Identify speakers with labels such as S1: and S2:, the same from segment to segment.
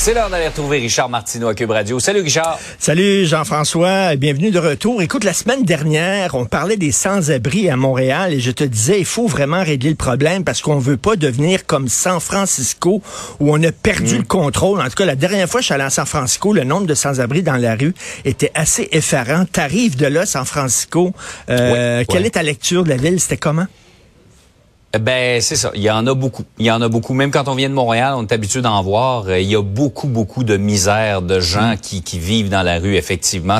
S1: C'est l'heure d'aller retrouver Richard Martineau à Cube Radio. Salut Richard.
S2: Salut Jean-François, bienvenue de retour. Écoute, la semaine dernière, on parlait des sans-abri à Montréal et je te disais, il faut vraiment régler le problème parce qu'on veut pas devenir comme San Francisco où on a perdu
S1: Mm.
S2: le contrôle. En tout cas, la dernière fois que je suis allé à San Francisco, le nombre de sans-abri dans la rue était assez effarant. T'arrives de là, San Francisco. Euh, quelle est ta lecture de la ville? C'était comment?
S1: Ben c'est ça, il y en a beaucoup. Il y en a beaucoup. Même quand on vient de Montréal, on est habitué d'en voir. Euh, Il y a beaucoup, beaucoup de misère de gens qui, qui vivent dans la rue, effectivement.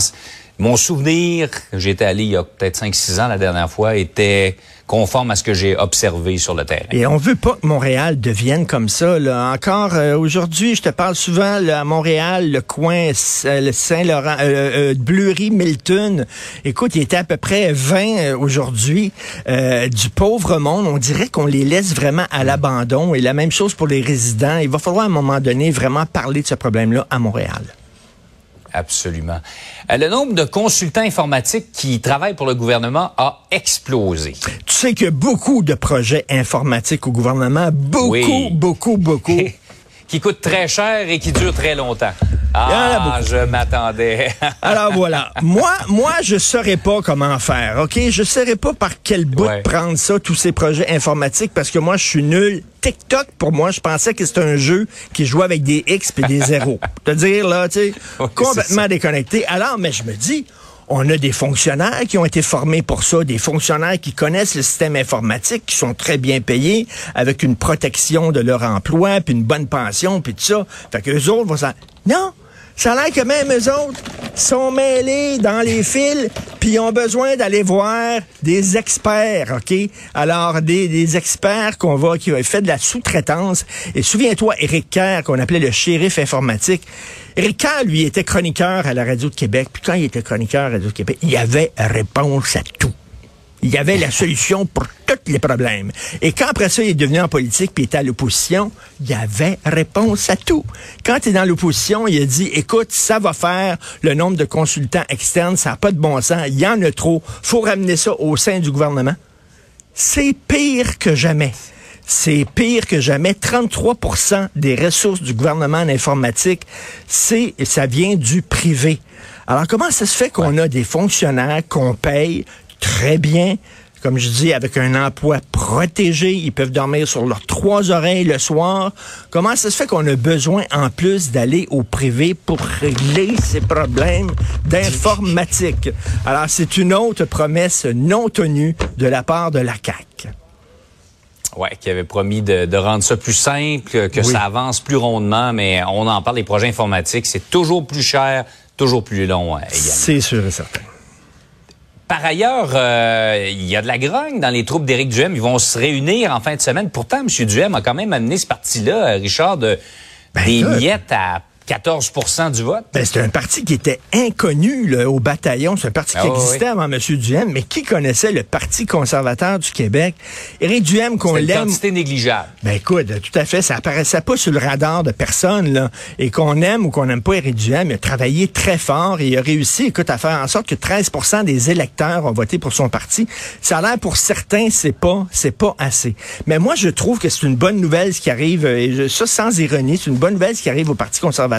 S1: Mon souvenir, j'étais allé il y a peut-être 5-6 ans la dernière fois, était conforme à ce que j'ai observé sur le terrain.
S2: Et on veut pas que Montréal devienne comme ça. Là. Encore euh, aujourd'hui, je te parle souvent là, à Montréal, le coin Saint-Laurent, euh, euh, Bleury, Milton. Écoute, il était à peu près 20 euh, aujourd'hui. Du pauvre monde, on dirait qu'on les laisse vraiment à l'abandon. Et la même chose pour les résidents. Il va falloir à un moment donné vraiment parler de ce problème-là à Montréal.
S1: Absolument. Euh, Le nombre de consultants informatiques qui travaillent pour le gouvernement a explosé.
S2: Tu sais qu'il y a beaucoup de projets informatiques au gouvernement. Beaucoup,
S1: Oui.
S2: beaucoup, beaucoup.
S1: qui coûtent très cher et qui durent très longtemps. Ah, je m'attendais.
S2: Alors voilà, moi, moi, je saurais pas comment faire, ok? Je saurais pas par quel bout
S1: Ouais.
S2: prendre ça, tous ces projets informatiques, parce que moi, je suis nul. TikTok, pour moi, je pensais que c'était un jeu qui jouait avec des X et des zéros. Te dire là, tu sais,
S1: Ouais,
S2: complètement déconnecté. Alors, mais je me dis. On a des fonctionnaires qui ont été formés pour ça, des fonctionnaires qui connaissent le système informatique, qui sont très bien payés, avec une protection de leur emploi, puis une bonne pension, puis tout ça. Fait que eux autres vont s'en... Non! Ça a l'air que même eux autres sont mêlés dans les fils, ils ont besoin d'aller voir des experts, OK? Alors, des, experts qu'on va, qui ont fait de la sous-traitance. Et souviens-toi, Éric Kerr, qu'on appelait le shérif informatique. Éric Kerr, lui, était chroniqueur à la Radio de Québec. Puis quand il était chroniqueur à la Radio de Québec, il avait réponse à tout. Il y avait la solution pour tous les problèmes. Et quand après ça, il est devenu en politique puis il était à l'opposition, il y avait réponse à tout. Quand il est dans l'opposition, il a dit, écoute, ça va faire le nombre de consultants externes, ça n'a pas de bon sens, il y en a trop, faut ramener ça au sein du gouvernement. C'est pire que jamais. C'est pire que jamais. 33% des ressources du gouvernement en informatique, c'est, ça vient du privé. Alors, comment ça se fait qu'on a des fonctionnaires qu'on paye très bien, comme je dis, avec un emploi protégé, ils peuvent dormir sur leurs trois oreilles le soir. Comment ça se fait qu'on a besoin, en plus, d'aller au privé pour régler ces problèmes d'informatique? Alors, c'est une autre promesse non tenue de la part de la CAQ.
S1: Ouais, qui avait promis de, de rendre ça plus simple, que, que
S2: Oui.
S1: ça avance plus rondement, mais on en parle des projets informatiques, c'est toujours plus cher, toujours plus long euh, également.
S2: C'est sûr et certain.
S1: Par ailleurs, euh, il y a de la grogne dans les troupes d'Éric Duhem. Ils vont se réunir en fin de semaine. Pourtant, M. Duhem a quand même amené ce parti-là, euh, Richard, de,
S2: Ben,
S1: des
S2: écoute.
S1: miettes à 14% du vote.
S2: Ben, c'est un parti qui était inconnu là, au bataillon. C'est un parti qui
S1: Ah, oui,
S2: existait
S1: oui.
S2: avant M. Duhem, mais qui connaissait le Parti conservateur du Québec? Éric Duhem, qu'on
S1: C'est une
S2: l'aime...
S1: quantité négligeable.
S2: Ben écoute, tout à fait, ça apparaissait pas sur le radar de personne, là. Et qu'on aime ou qu'on n'aime pas Éric Duhem, il a travaillé très fort et il a réussi, écoute, à faire en sorte que 13% des électeurs ont voté pour son parti. Ça a l'air pour certains, c'est pas, c'est pas assez. Mais moi, je trouve que c'est une bonne nouvelle ce qui arrive, euh, et ça sans ironie, c'est une bonne nouvelle ce qui arrive au Parti conservateur.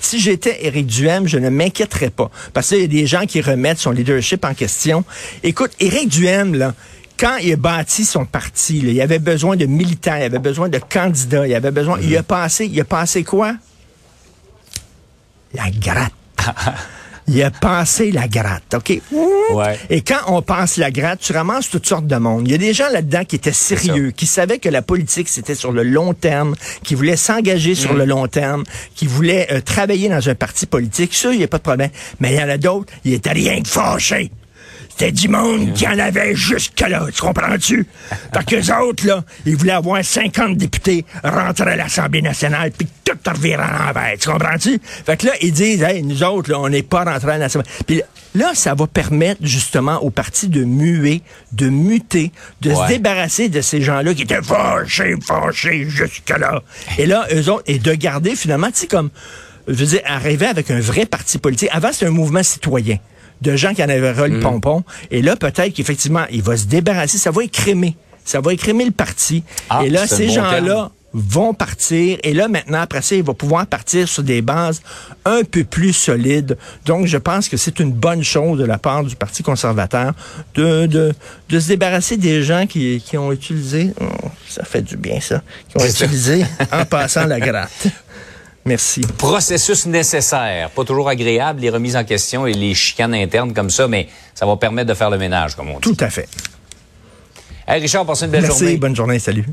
S2: Si j'étais Éric Duhem, je ne m'inquiéterais pas. Parce qu'il y a des gens qui remettent son leadership en question. Écoute, Éric Duhem, là, quand il a bâti son parti, là, il avait besoin de militants, il avait besoin de candidats, il avait besoin. Il a passé, il a passé quoi? La gratte. il a passé la gratte, OK?
S1: Ouais.
S2: Et quand on passe la gratte, tu ramasses toutes sortes de monde. Il y a des gens là-dedans qui étaient sérieux, qui savaient que la politique, c'était sur le long terme, qui voulaient s'engager sur
S1: Mm.
S2: le long terme, qui voulaient euh, travailler dans un parti politique. Ça, il n'y a pas de problème. Mais il y en a d'autres, ils étaient rien que fâchés. C'était du monde qui en avait jusque-là, tu comprends-tu? Fait qu'eux autres, là, ils voulaient avoir 50 députés rentrer à l'Assemblée nationale, puis tout revirer en l'envers, tu comprends-tu? Fait que là, ils disent, hey, nous autres, là, on n'est pas rentrés à l'Assemblée. Puis là, ça va permettre justement au parti de muer, de muter, de se débarrasser de ces gens-là qui étaient fâchés, fâchés jusque-là. Et là, eux autres, et de garder finalement, tu sais, comme, je veux dire, arriver avec un vrai parti politique. Avant, c'était un mouvement citoyen. De gens qui en avaient ras le
S1: Mm.
S2: pompon. Et là, peut-être qu'effectivement, il va se débarrasser, ça va écrémer. Ça va écrémer le parti.
S1: Ah,
S2: et là, ces
S1: bon
S2: gens-là vont partir. Et là, maintenant, après ça, il va pouvoir partir sur des bases un peu plus solides. Donc, je pense que c'est une bonne chose de la part du Parti conservateur de, de, de se débarrasser des gens qui, qui ont utilisé, oh, ça fait du bien ça, qui ont utilisé en passant la gratte. Merci.
S1: Processus nécessaire, pas toujours agréable, les remises en question et les chicanes internes comme ça, mais ça va permettre de faire le ménage, comme on dit.
S2: Tout à fait.
S1: Hey Richard, passe une belle
S2: Merci,
S1: journée.
S2: bonne journée, salut.